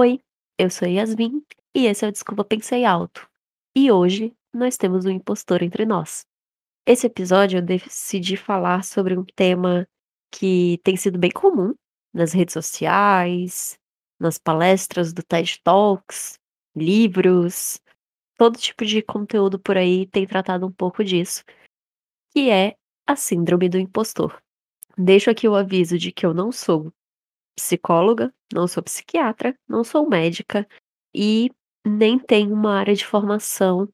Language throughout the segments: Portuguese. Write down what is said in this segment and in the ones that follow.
Oi, eu sou Yasmin e esse é o Desculpa Pensei Alto. E hoje nós temos um impostor entre nós. Esse episódio eu decidi falar sobre um tema que tem sido bem comum nas redes sociais, nas palestras do TED Talks, livros, todo tipo de conteúdo por aí tem tratado um pouco disso, que é a síndrome do impostor. Deixo aqui o aviso de que eu não sou psicóloga, não sou psiquiatra, não sou médica e nem tenho uma área de formação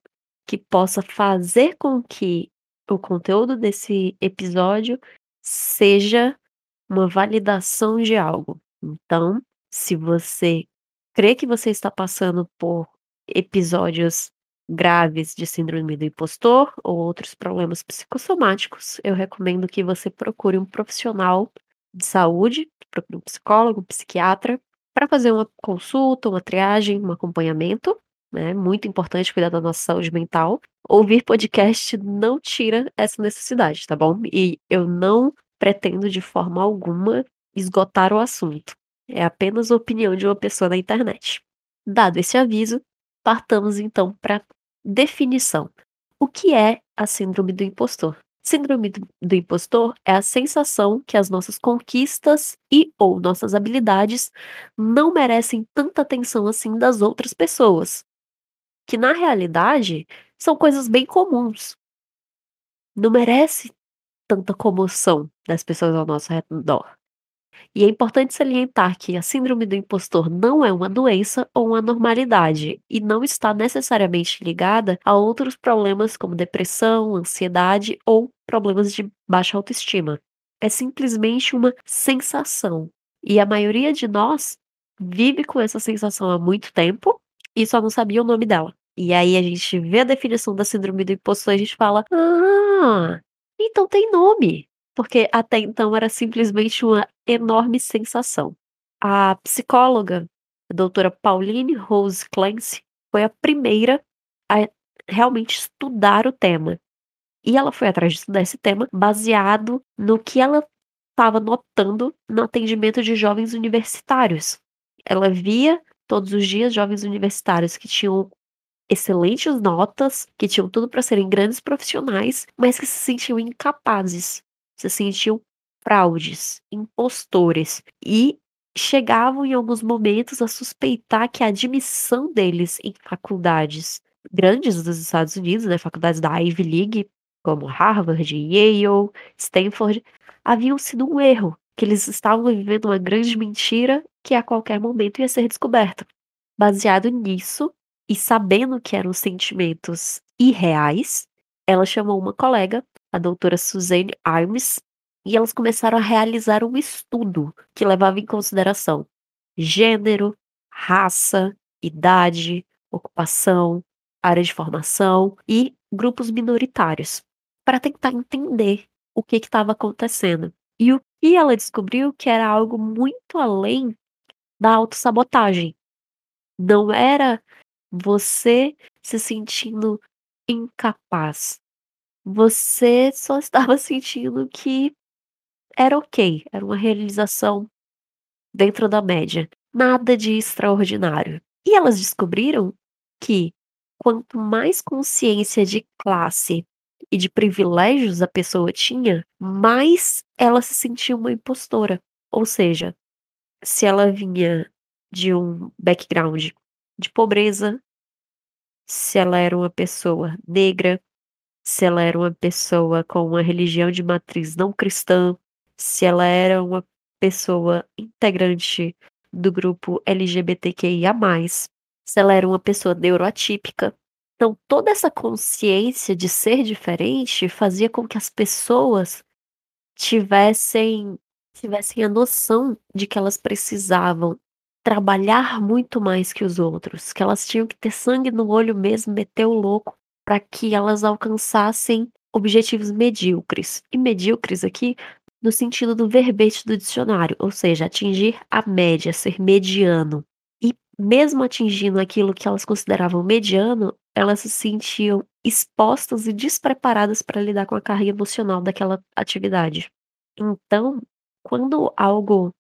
que possa fazer com que o conteúdo desse episódio seja uma validação de algo. Então, se você crê que você está passando por episódios graves de síndrome do impostor ou outros problemas psicossomáticos, eu recomendo que você procure um profissional de saúde, procure um psicólogo, um psiquiatra, para fazer uma consulta, uma triagem, um acompanhamento. Né? muito importante cuidar da nossa saúde mental. Ouvir podcast não tira essa necessidade, tá bom? E eu não pretendo de forma alguma esgotar o assunto. É apenas a opinião de uma pessoa na internet. Dado esse aviso, partamos então para definição. O que é a síndrome do impostor? Síndrome do, impostor é a sensação que as nossas conquistas e ou nossas habilidades não merecem tanta atenção assim das outras pessoas, que na realidade são coisas bem comuns. Não merece tanta comoção das pessoas ao nosso redor. E é importante salientar que a síndrome do impostor não é uma doença ou uma normalidade e não está necessariamente ligada a outros problemas como depressão, ansiedade ou problemas de baixa autoestima. É simplesmente uma sensação. E a maioria de nós vive com essa sensação há muito tempo e só não sabia o nome dela. E aí a gente vê a definição da síndrome do impostor e a gente fala: Ah, então tem nome porque até então era simplesmente uma enorme sensação. A psicóloga, a doutora Pauline Rose Clancy, foi a primeira a realmente estudar o tema. E ela foi atrás de estudar esse tema baseado no que ela estava notando no atendimento de jovens universitários. Ela via todos os dias jovens universitários que tinham excelentes notas, que tinham tudo para serem grandes profissionais, mas que se sentiam incapazes se sentiam fraudes, impostores e chegavam em alguns momentos a suspeitar que a admissão deles em faculdades grandes dos Estados Unidos, né, faculdades da Ivy League, como Harvard, Yale, Stanford, haviam sido um erro, que eles estavam vivendo uma grande mentira que a qualquer momento ia ser descoberta. Baseado nisso e sabendo que eram sentimentos irreais, ela chamou uma colega a doutora Suzanne Arms, e elas começaram a realizar um estudo que levava em consideração gênero, raça, idade, ocupação, área de formação e grupos minoritários, para tentar entender o que estava acontecendo. E o que ela descobriu que era algo muito além da autossabotagem. Não era você se sentindo incapaz, você só estava sentindo que era ok, era uma realização dentro da média, nada de extraordinário. E elas descobriram que quanto mais consciência de classe e de privilégios a pessoa tinha, mais ela se sentia uma impostora. Ou seja, se ela vinha de um background de pobreza, se ela era uma pessoa negra, se ela era uma pessoa com uma religião de matriz não cristã, se ela era uma pessoa integrante do grupo LGBTQIA, se ela era uma pessoa neuroatípica. Então, toda essa consciência de ser diferente fazia com que as pessoas tivessem, tivessem a noção de que elas precisavam trabalhar muito mais que os outros, que elas tinham que ter sangue no olho mesmo, meter o louco para que elas alcançassem objetivos medíocres. E medíocres aqui no sentido do verbete do dicionário, ou seja, atingir a média, ser mediano. E mesmo atingindo aquilo que elas consideravam mediano, elas se sentiam expostas e despreparadas para lidar com a carga emocional daquela atividade. Então, quando algo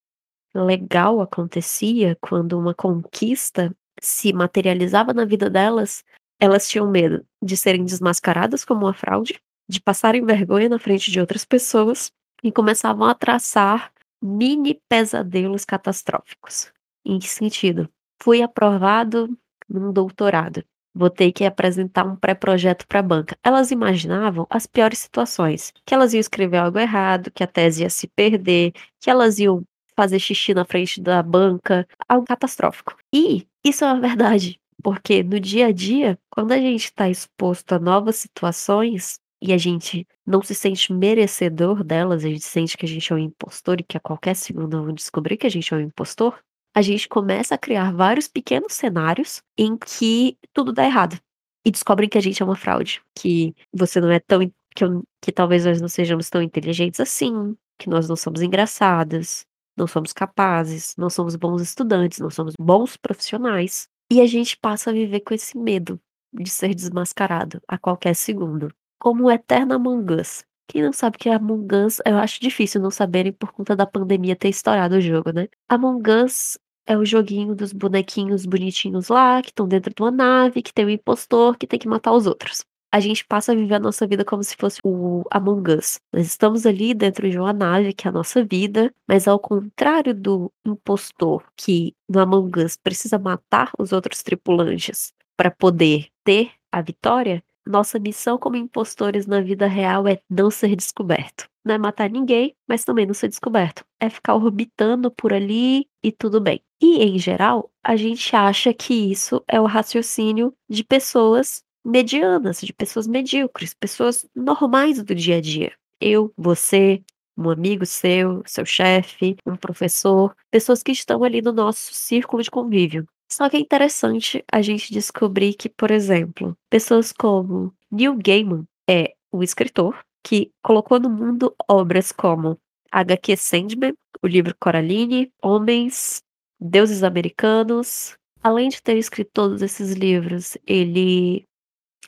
legal acontecia, quando uma conquista se materializava na vida delas, elas tinham medo de serem desmascaradas como uma fraude, de passarem vergonha na frente de outras pessoas e começavam a traçar mini pesadelos catastróficos. Em que sentido? Fui aprovado num doutorado. Vou ter que apresentar um pré-projeto para a banca. Elas imaginavam as piores situações, que elas iam escrever algo errado, que a tese ia se perder, que elas iam fazer xixi na frente da banca, algo catastrófico. E isso é uma verdade, porque no dia a dia, quando a gente está exposto a novas situações e a gente não se sente merecedor delas, a gente sente que a gente é um impostor e que a qualquer segundo vão descobrir que a gente é um impostor, a gente começa a criar vários pequenos cenários em que tudo dá errado. E descobrem que a gente é uma fraude, que você não é tão. que, eu, que talvez nós não sejamos tão inteligentes assim, que nós não somos engraçadas, não somos capazes, não somos bons estudantes, não somos bons profissionais. E a gente passa a viver com esse medo de ser desmascarado a qualquer segundo. Como o eterno Among Us. Quem não sabe que é Among Us, eu acho difícil não saberem por conta da pandemia ter estourado o jogo, né? Among Us é o joguinho dos bonequinhos bonitinhos lá, que estão dentro de uma nave, que tem um impostor que tem que matar os outros. A gente passa a viver a nossa vida como se fosse o Among Us. Nós estamos ali dentro de uma nave, que é a nossa vida, mas ao contrário do impostor, que no Among Us precisa matar os outros tripulantes para poder ter a vitória, nossa missão como impostores na vida real é não ser descoberto. Não é matar ninguém, mas também não ser descoberto. É ficar orbitando por ali e tudo bem. E, em geral, a gente acha que isso é o raciocínio de pessoas medianas, de pessoas medíocres, pessoas normais do dia a dia. Eu, você, um amigo seu, seu chefe, um professor, pessoas que estão ali no nosso círculo de convívio. Só que é interessante a gente descobrir que, por exemplo, pessoas como Neil Gaiman é o escritor que colocou no mundo obras como HQ Sandman, o livro Coraline, Homens, Deuses Americanos. Além de ter escrito todos esses livros, ele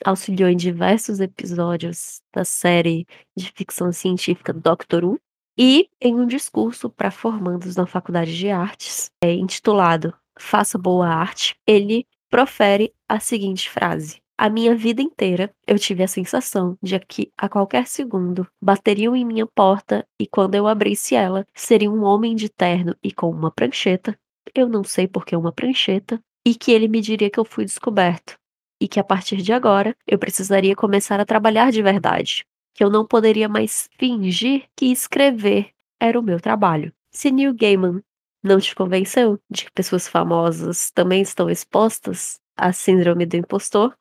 auxiliou em diversos episódios da série de ficção científica Doctor Who e em um discurso para formandos na Faculdade de Artes, é, intitulado Faça Boa Arte, ele profere a seguinte frase: A minha vida inteira eu tive a sensação de que a qualquer segundo bateriam em minha porta e quando eu abrisse ela, seria um homem de terno e com uma prancheta, eu não sei por que uma prancheta, e que ele me diria que eu fui descoberto e que a partir de agora eu precisaria começar a trabalhar de verdade, que eu não poderia mais fingir que escrever era o meu trabalho. Se Neil Gaiman não te convenceu de que pessoas famosas também estão expostas à síndrome do impostor?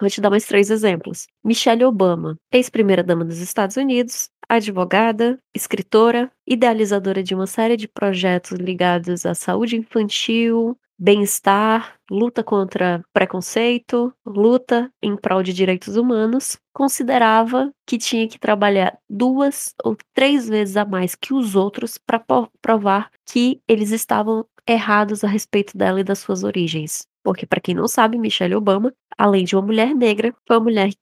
Vou te dar mais três exemplos. Michelle Obama, ex-primeira-dama dos Estados Unidos, advogada, escritora, idealizadora de uma série de projetos ligados à saúde infantil, bem-estar, luta contra preconceito, luta em prol de direitos humanos, considerava que tinha que trabalhar duas ou três vezes a mais que os outros para provar que eles estavam errados a respeito dela e das suas origens. Porque, para quem não sabe, Michelle Obama, além de uma mulher negra, foi uma mulher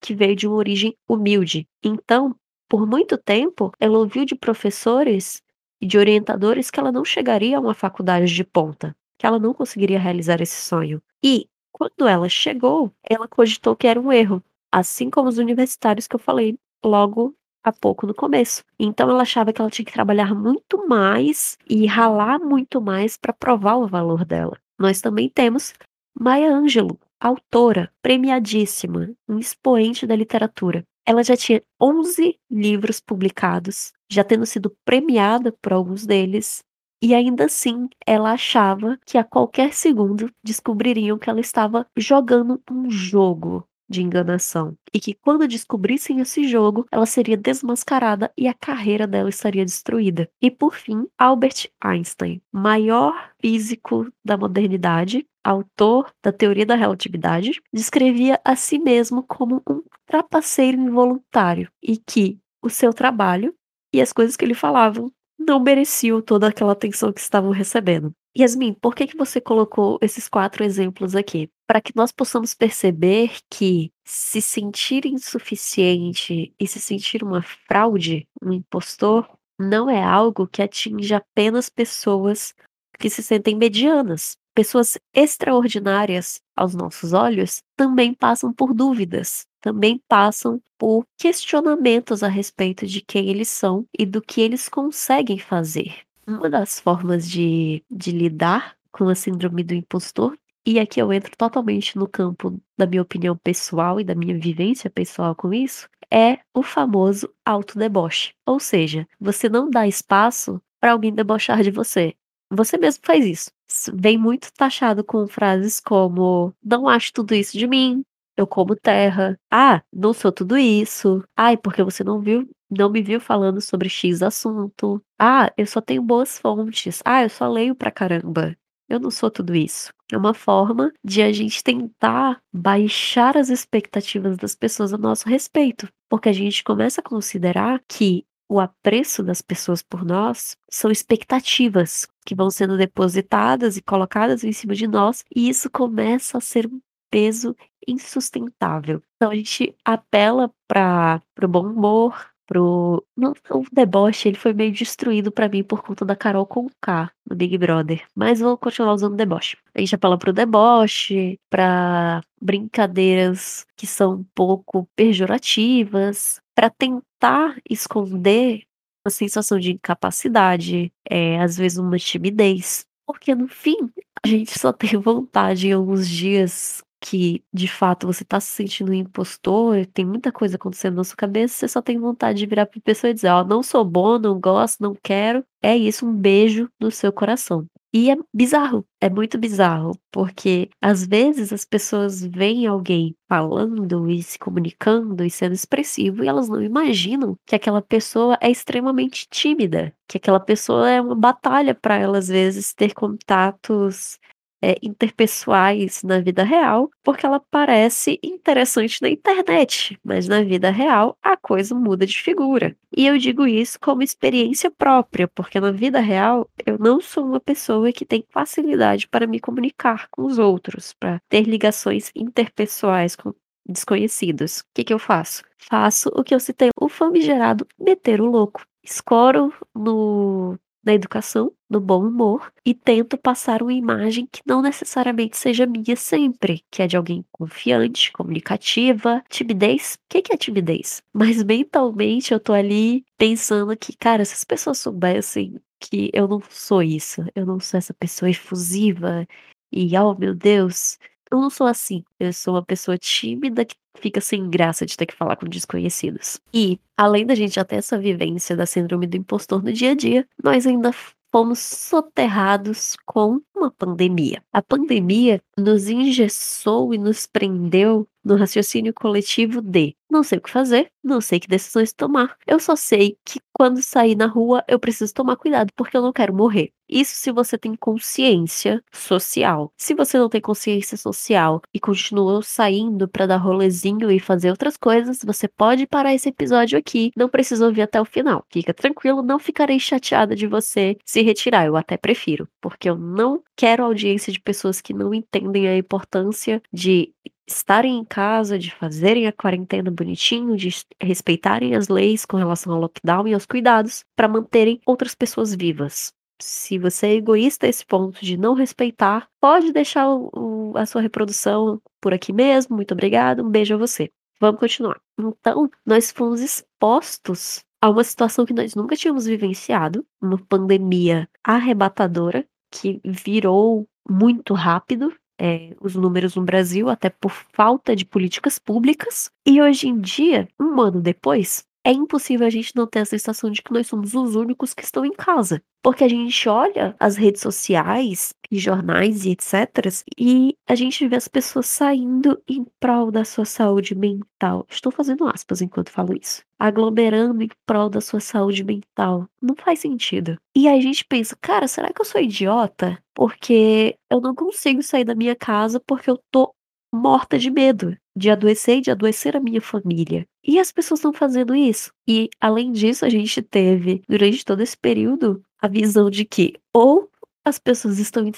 que veio de uma origem humilde. Então, por muito tempo, ela ouviu de professores e de orientadores que ela não chegaria a uma faculdade de ponta que ela não conseguiria realizar esse sonho. E, quando ela chegou, ela cogitou que era um erro, assim como os universitários que eu falei logo há pouco no começo. Então ela achava que ela tinha que trabalhar muito mais e ralar muito mais para provar o valor dela. Nós também temos Maya Angelou, autora premiadíssima, um expoente da literatura. Ela já tinha 11 livros publicados, já tendo sido premiada por alguns deles, e ainda assim, ela achava que a qualquer segundo descobririam que ela estava jogando um jogo de enganação. E que quando descobrissem esse jogo, ela seria desmascarada e a carreira dela estaria destruída. E por fim, Albert Einstein, maior físico da modernidade, autor da teoria da relatividade, descrevia a si mesmo como um trapaceiro involuntário e que o seu trabalho e as coisas que ele falavam não mereciam toda aquela atenção que estavam recebendo. Yasmin, por que, que você colocou esses quatro exemplos aqui? Para que nós possamos perceber que se sentir insuficiente e se sentir uma fraude, um impostor, não é algo que atinge apenas pessoas que se sentem medianas. Pessoas extraordinárias aos nossos olhos também passam por dúvidas, também passam por questionamentos a respeito de quem eles são e do que eles conseguem fazer. Uma das formas de, de lidar com a síndrome do impostor, e aqui eu entro totalmente no campo da minha opinião pessoal e da minha vivência pessoal com isso, é o famoso autodeboche. Ou seja, você não dá espaço para alguém debochar de você. Você mesmo faz isso. Vem muito taxado com frases como: "Não acho tudo isso de mim", "Eu como terra", "Ah, não sou tudo isso", "Ai, porque você não viu não me viu falando sobre X assunto", "Ah, eu só tenho boas fontes", "Ah, eu só leio pra caramba". Eu não sou tudo isso. É uma forma de a gente tentar baixar as expectativas das pessoas a nosso respeito, porque a gente começa a considerar que o apreço das pessoas por nós são expectativas que vão sendo depositadas e colocadas em cima de nós, e isso começa a ser um peso insustentável. Então a gente apela para o bom humor, pro no o deboche ele foi meio destruído pra mim por conta da Carol Conká no Big Brother, mas vou continuar usando deboche. A gente apela para o deboche, pra brincadeiras que são um pouco pejorativas, pra tentar esconder uma sensação de incapacidade, é às vezes uma timidez, porque no fim a gente só tem vontade em alguns dias que de fato você tá se sentindo um impostor, tem muita coisa acontecendo na sua cabeça, você só tem vontade de virar pra pessoa e dizer: "Ó, não sou bom, não gosto, não quero". É isso, um beijo no seu coração. E é bizarro, é muito bizarro, porque às vezes as pessoas veem alguém falando e se comunicando e sendo expressivo e elas não imaginam que aquela pessoa é extremamente tímida, que aquela pessoa é uma batalha para ela às vezes ter contatos é, interpessoais na vida real, porque ela parece interessante na internet, mas na vida real a coisa muda de figura. E eu digo isso como experiência própria, porque na vida real eu não sou uma pessoa que tem facilidade para me comunicar com os outros, para ter ligações interpessoais com desconhecidos. O que, que eu faço? Faço o que eu citei, o famigerado meter o louco. Escoro no na educação, no bom humor, e tento passar uma imagem que não necessariamente seja minha sempre, que é de alguém confiante, comunicativa. Timidez? O que, é timidez? Mas mentalmente eu tô ali pensando que, cara, se as pessoas soubessem que eu não sou isso, eu não sou essa pessoa efusiva e, oh meu Deus, eu não sou assim. Eu sou uma pessoa tímida que fica sem graça de ter que falar com desconhecidos. E, além da gente já ter essa vivência da síndrome do impostor no dia a dia, nós ainda fomos soterrados com uma pandemia. A pandemia nos engessou e nos prendeu no raciocínio coletivo de não sei o que fazer, não sei que decisões tomar. Eu só sei que quando sair na rua eu preciso tomar cuidado porque eu não quero morrer. Isso se você tem consciência social. Se você não tem consciência social e continua saindo para dar rolezinho e fazer outras coisas, você pode parar esse episódio aqui. Não precisa ouvir até o final. Fica tranquilo, não ficarei chateada de você se retirar. Eu até prefiro, porque eu não quero audiência de pessoas que não entendem a importância de estarem em casa, de fazerem a quarentena bonitinho, de respeitarem as leis com relação ao lockdown e aos cuidados para manterem outras pessoas vivas. Se você é egoísta a esse ponto de não respeitar, pode deixar o, o, a sua reprodução por aqui mesmo. Muito obrigada, um beijo a você. Vamos continuar. Então, nós fomos expostos a uma situação que nós nunca tínhamos vivenciado, uma pandemia arrebatadora que virou muito rápido é, os números no Brasil, até por falta de políticas públicas. E hoje em dia, um ano depois, é impossível a gente não ter a sensação de que nós somos os únicos que estão em casa. Porque a gente olha as redes sociais e jornais e etc. E a gente vê as pessoas saindo em prol da sua saúde mental. Estou fazendo aspas enquanto falo isso. Aglomerando em prol da sua saúde mental. Não faz sentido. E a gente pensa, cara, será que eu sou idiota? Porque eu não consigo sair da minha casa porque eu tô morta de medo de adoecer e de adoecer a minha família. E as pessoas estão fazendo isso. E além disso, a gente teve, durante todo esse período, a visão de que ou as pessoas estão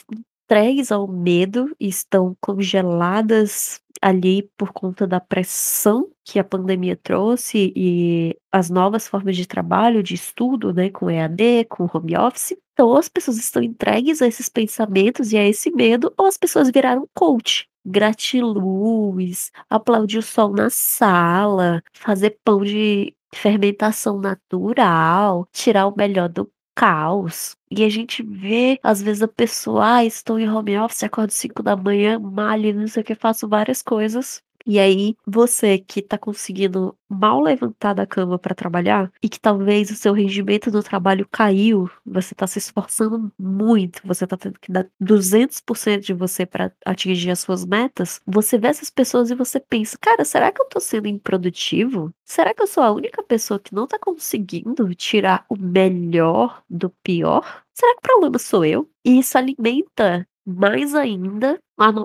entregues ao medo, estão congeladas ali por conta da pressão que a pandemia trouxe e as novas formas de trabalho, de estudo, né, com EAD, com home office. Então, ou as pessoas estão entregues a esses pensamentos e a esse medo, ou as pessoas viraram coach. Gratiluz, aplaudir o sol na sala, fazer pão de fermentação natural, tirar o melhor do caos. E a gente vê, às vezes, a pessoa, ah, estou em home office, acordo 5 da manhã, malho, não sei o que, faço várias coisas. E aí, você que tá conseguindo mal levantar da cama para trabalhar e que talvez o seu rendimento do trabalho caiu, você tá se esforçando muito, você tá tendo que dar 200% de você para atingir as suas metas, você vê essas pessoas e você pensa, cara, será que eu tô sendo improdutivo? Será que eu sou a única pessoa que não tá conseguindo tirar o melhor do pior? Será que o problema sou eu? E isso alimenta mais ainda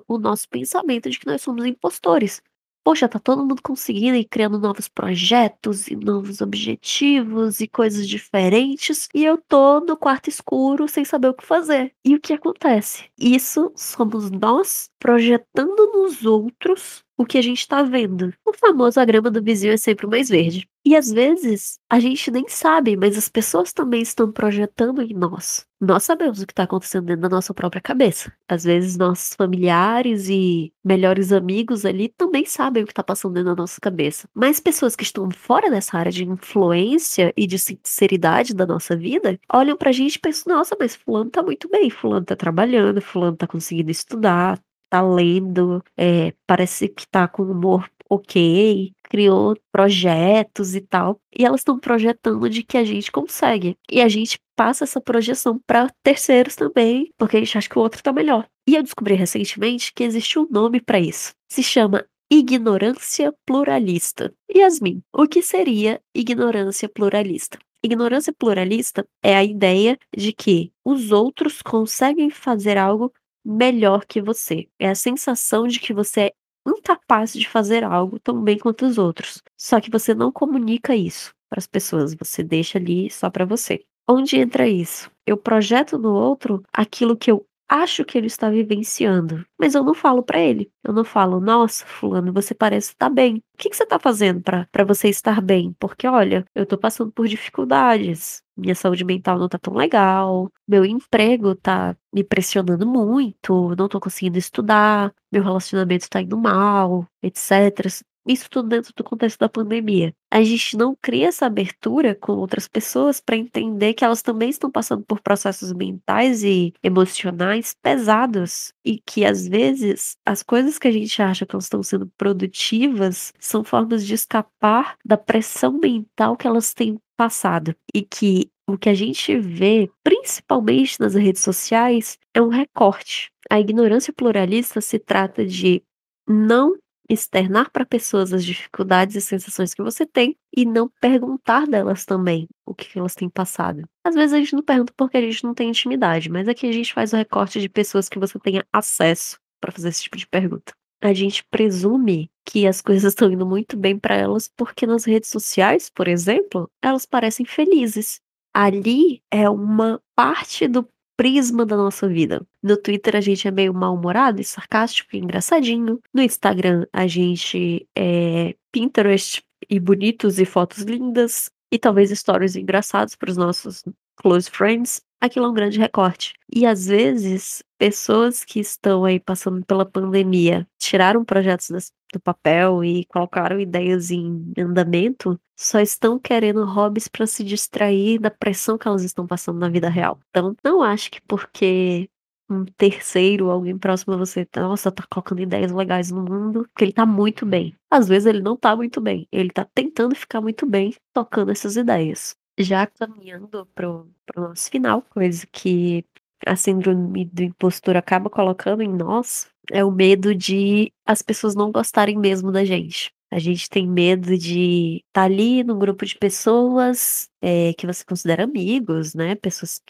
o nosso pensamento de que nós somos impostores. Poxa, tá todo mundo conseguindo e criando novos projetos e novos objetivos e coisas diferentes, e eu tô no quarto escuro sem saber o que fazer. E o que acontece? Isso somos nós projetando nos outros o que a gente tá vendo. O famoso a grama do vizinho é sempre mais verde. E às vezes a gente nem sabe, mas as pessoas também estão projetando em nós. Nós sabemos o que está acontecendo dentro da nossa própria cabeça. Às vezes nossos familiares e melhores amigos ali também sabem o que está passando dentro da nossa cabeça. Mas pessoas que estão fora dessa área de influência e de sinceridade da nossa vida olham pra gente e pensam: nossa, mas Fulano tá muito bem, Fulano tá trabalhando, Fulano tá conseguindo estudar, tá lendo, é, parece que tá com humor ok, criou projetos e tal. E elas estão projetando de que a gente consegue. E a gente passa essa projeção para terceiros também, porque a gente acha que o outro tá melhor. E eu descobri recentemente que existe um nome para isso. Se chama ignorância pluralista. Yasmin, o que seria ignorância pluralista? Ignorância pluralista é a ideia de que os outros conseguem fazer algo melhor que você. É a sensação de que você é incapaz de fazer algo tão bem quanto os outros. Só que você não comunica isso para as pessoas, você deixa ali só para você. Onde entra isso? Eu projeto no outro aquilo que eu acho que ele está vivenciando, mas eu não falo para ele. Eu não falo, nossa, fulano, você parece estar bem. O que, que você está fazendo para você estar bem? Porque, olha, eu estou passando por dificuldades. Minha saúde mental não tá tão legal. Meu emprego tá me pressionando muito. Não tô conseguindo estudar. Meu relacionamento tá indo mal, etc. Isso tudo dentro do contexto da pandemia. A gente não cria essa abertura com outras pessoas para entender que elas também estão passando por processos mentais e emocionais pesados e que às vezes as coisas que a gente acha que elas estão sendo produtivas são formas de escapar da pressão mental que elas têm passado e que o que a gente vê, principalmente nas redes sociais, é um recorte. A ignorância pluralista se trata de não externar para pessoas as dificuldades e sensações que você tem e não perguntar delas também o que elas têm passado. Às vezes a gente não pergunta porque a gente não tem intimidade, mas aqui a gente faz o recorte de pessoas que você tenha acesso para fazer esse tipo de pergunta. A gente presume que as coisas estão indo muito bem para elas porque nas redes sociais, por exemplo, elas parecem felizes. Ali é uma parte do prisma da nossa vida. No Twitter a gente é meio mal-humorado e sarcástico e engraçadinho. No Instagram a gente é Pinterest e bonitos e fotos lindas. E talvez stories engraçados para os nossos close friends. Aquilo é um grande recorte. E às vezes, pessoas que estão aí passando pela pandemia tiraram projetos das, do papel e colocaram ideias em andamento, só estão querendo hobbies para se distrair da pressão que elas estão passando na vida real. Então, não acho que porque um terceiro, alguém próximo a você, nossa, tá colocando ideias legais no mundo, que ele tá muito bem. Às vezes ele não tá muito bem, ele tá tentando ficar muito bem tocando essas ideias. Já caminhando pro, pro nosso final, coisa que a síndrome do impostor acaba colocando em nós, é o medo de as pessoas não gostarem mesmo da gente. A gente tem medo de estar tá ali num grupo de pessoas é, que você considera amigos, né? Pessoas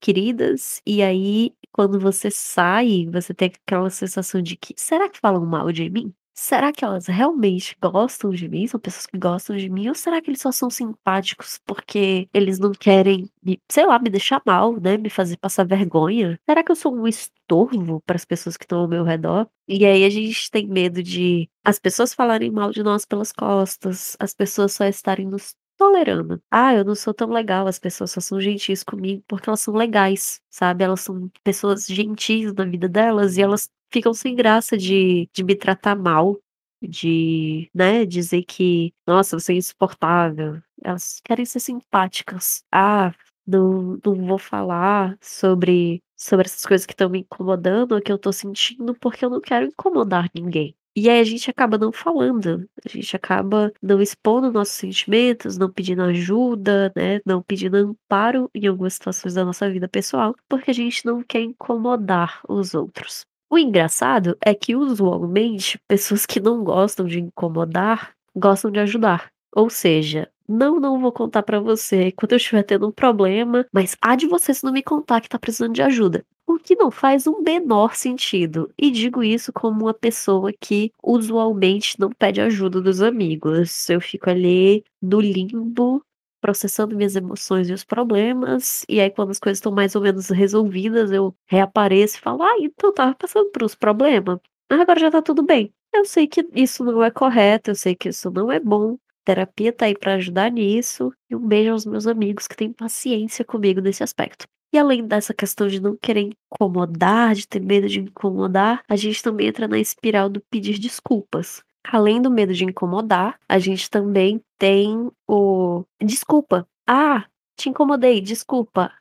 queridas, e aí quando você sai, você tem aquela sensação de que será que falam mal de mim? Será que elas realmente gostam de mim? São pessoas que gostam de mim? Ou será que eles só são simpáticos porque eles não querem me, sei lá, me deixar mal, né? Me fazer passar vergonha? Será que eu sou um estorvo para as pessoas que estão ao meu redor? E aí a gente tem medo de as pessoas falarem mal de nós pelas costas, as pessoas só estarem nos tolerando. Ah, eu não sou tão legal, as pessoas só são gentis comigo porque elas são legais, sabe? Elas são pessoas gentis na vida delas e elas ficam sem graça de, de me tratar mal, de, né, dizer que, nossa, você é insuportável. Elas querem ser simpáticas. Ah, não, não vou falar sobre, sobre essas coisas que estão me incomodando, ou que eu tô sentindo, porque eu não quero incomodar ninguém. E aí a gente acaba não falando, a gente acaba não expondo nossos sentimentos, não pedindo ajuda, né, não pedindo amparo em algumas situações da nossa vida pessoal, porque a gente não quer incomodar os outros. O engraçado é que usualmente pessoas que não gostam de incomodar, gostam de ajudar. Ou seja, não, não vou contar pra você quando eu estiver tendo um problema, mas há de você se não me contar que tá precisando de ajuda. O que não faz um menor sentido. E digo isso como uma pessoa que usualmente não pede ajuda dos amigos. Eu fico ali no limbo, processando minhas emoções e os problemas. E aí, quando as coisas estão mais ou menos resolvidas, eu reapareço e falo: Ah, então tava passando por uns problemas. Mas agora já tá tudo bem. Eu sei que isso não é correto, eu sei que isso não é bom. Terapia tá aí pra ajudar nisso. E um beijo aos meus amigos que têm paciência comigo nesse aspecto. E além dessa questão de não querer incomodar, de ter medo de incomodar, a gente também entra na espiral do pedir desculpas. Além do medo de incomodar, a gente também tem o desculpa. Ah, te incomodei, desculpa.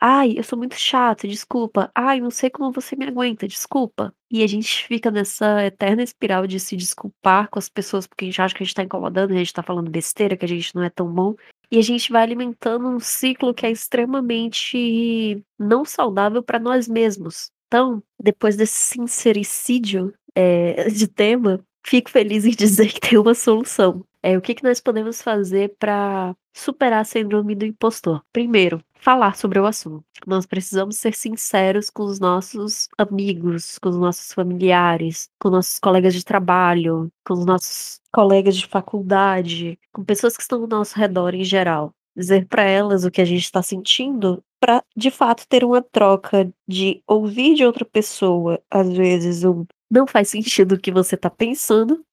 Ai, eu sou muito chato, desculpa. Ai, não sei como você me aguenta, desculpa. E a gente fica nessa eterna espiral de se desculpar com as pessoas porque a gente acha que a gente tá incomodando, a gente tá falando besteira, que a gente não é tão bom. E a gente vai alimentando um ciclo que é extremamente não saudável para nós mesmos. Então, depois desse sincericídio é, de tema, fico feliz em dizer que tem uma solução. É, o que, que nós podemos fazer para superar a síndrome do impostor? Primeiro, falar sobre o assunto. Nós precisamos ser sinceros com os nossos amigos, com os nossos familiares, com nossos colegas de trabalho, com os nossos colegas de faculdade, com pessoas que estão ao nosso redor em geral. Dizer para elas o que a gente está sentindo para de fato ter uma troca de ouvir de outra pessoa, às vezes um não faz sentido o que você tá pensando,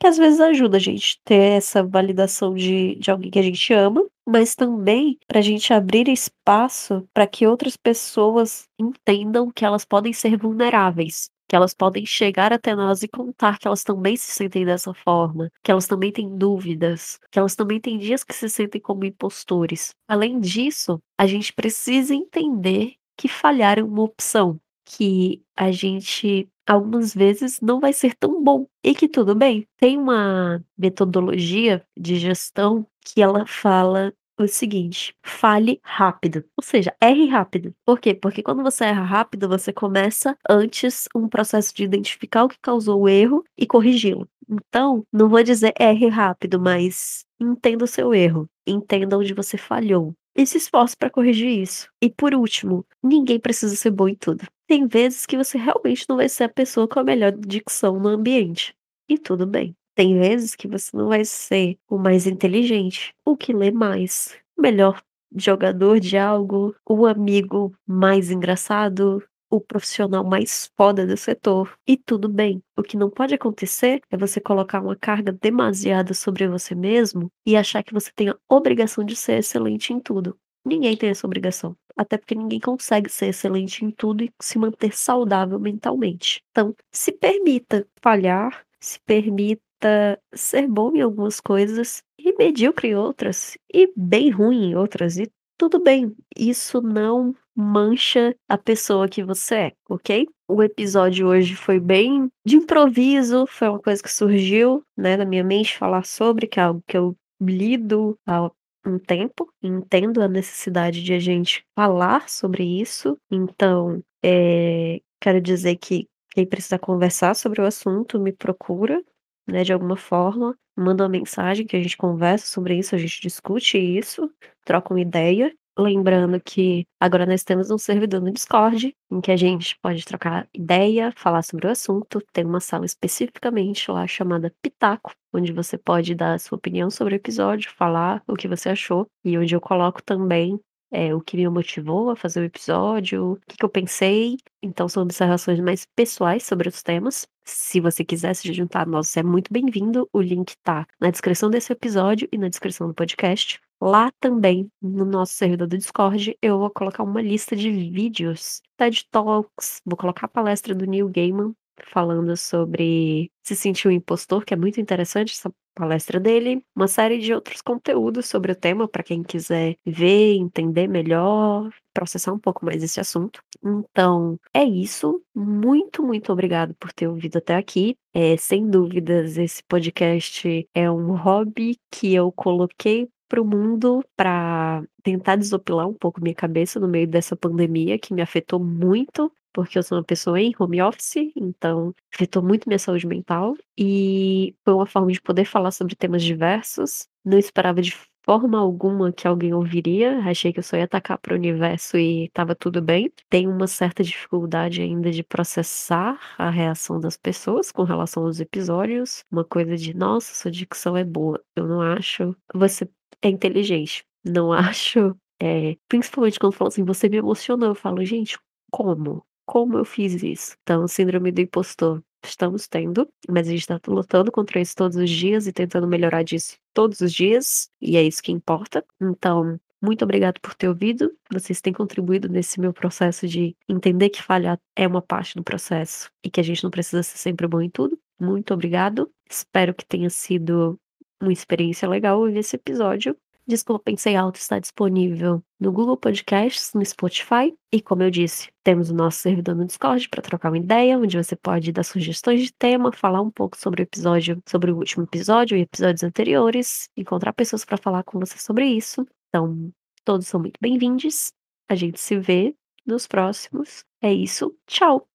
que às vezes ajuda a gente ter essa validação de, de alguém que a gente ama, mas também para a gente abrir espaço para que outras pessoas entendam que elas podem ser vulneráveis, que elas podem chegar até nós e contar que elas também se sentem dessa forma, que elas também têm dúvidas, que elas também têm dias que se sentem como impostores. Além disso, a gente precisa entender que falhar é uma opção, que a gente algumas vezes não vai ser tão bom e que tudo bem. Tem uma metodologia de gestão que ela fala o seguinte: fale rápido, ou seja, erre rápido. Por quê? Porque quando você erra rápido, você começa antes um processo de identificar o que causou o erro e corrigi-lo. Então, não vou dizer erre rápido, mas entenda o seu erro, entenda onde você falhou e se esforce para corrigir isso. E por último, ninguém precisa ser bom em tudo. Tem vezes que você realmente não vai ser a pessoa com a melhor dicção no ambiente. E tudo bem. Tem vezes que você não vai ser o mais inteligente, o que lê mais, o melhor jogador de algo, o amigo mais engraçado, o profissional mais foda do setor. E tudo bem. O que não pode acontecer é você colocar uma carga demasiada sobre você mesmo e achar que você tem a obrigação de ser excelente em tudo. Ninguém tem essa obrigação. Até porque ninguém consegue ser excelente em tudo e se manter saudável mentalmente. Então, se permita falhar, se permita ser bom em algumas coisas e medíocre em outras, e bem ruim em outras, e tudo bem. Isso não mancha a pessoa que você é, ok? O episódio hoje foi bem de improviso, foi uma coisa que surgiu, né, na minha mente falar sobre, que é algo que eu lido há um tempo, entendo a necessidade de a gente falar sobre isso, então, é, quero dizer que quem precisa conversar sobre o assunto me procura, né, de alguma forma, manda uma mensagem que a gente conversa sobre isso, a gente discute isso, troca uma ideia. Lembrando que agora nós temos um servidor no Discord, em que a gente pode trocar ideia, falar sobre o assunto. Tem uma sala especificamente lá chamada Pitaco, onde você pode dar a sua opinião sobre o episódio, falar o que você achou, e onde eu coloco também é, o que me motivou a fazer o episódio, o que, que eu pensei. Então, são observações mais pessoais sobre os temas. Se você quiser se juntar a nós, é muito bem-vindo. O link tá na descrição desse episódio e na descrição do podcast. Lá também, no nosso servidor do Discord, eu vou colocar uma lista de vídeos, TED Talks, vou colocar a palestra do Neil Gaiman falando sobre se sentir um impostor, que é muito interessante essa palestra dele, uma série de outros conteúdos sobre o tema para quem quiser ver, entender melhor, processar um pouco mais esse assunto. Então, é isso. Muito, muito obrigado por ter ouvido até aqui. É, sem dúvidas, esse podcast é um hobby que eu coloquei para o mundo para tentar desopilar um pouco minha cabeça no meio dessa pandemia que me afetou muito, porque eu sou uma pessoa em home office, então afetou muito minha saúde mental e foi uma forma de poder falar sobre temas diversos. Não esperava de forma alguma que alguém ouviria, achei que eu só ia atacar para o universo e estava tudo bem. Tenho uma certa dificuldade ainda de processar a reação das pessoas com relação aos episódios, uma coisa de, nossa, sua dicção é boa. Eu não acho. Você é inteligente. Não acho, é, principalmente quando falam assim: "Você me emocionou", eu falo: "Gente, como? Como eu fiz isso?". Então, síndrome do impostor estamos tendo, mas a gente tá lutando contra isso todos os dias e tentando melhorar disso todos os dias, e é isso que importa. Então, muito obrigado por ter ouvido. Vocês têm contribuído nesse meu processo de entender que falhar é uma parte do processo e que a gente não precisa ser sempre bom em tudo. Muito obrigado. Espero que tenha sido uma experiência legal ouvir esse episódio. Desculpa, pensei alto está disponível no Google Podcasts, no Spotify e, como eu disse, temos o nosso servidor no Discord para trocar uma ideia, onde você pode dar sugestões de tema, falar um pouco sobre o episódio, sobre o último episódio e episódios anteriores, encontrar pessoas para falar com você sobre isso. Então, todos são muito bem-vindos. A gente se vê nos próximos. É isso. Tchau!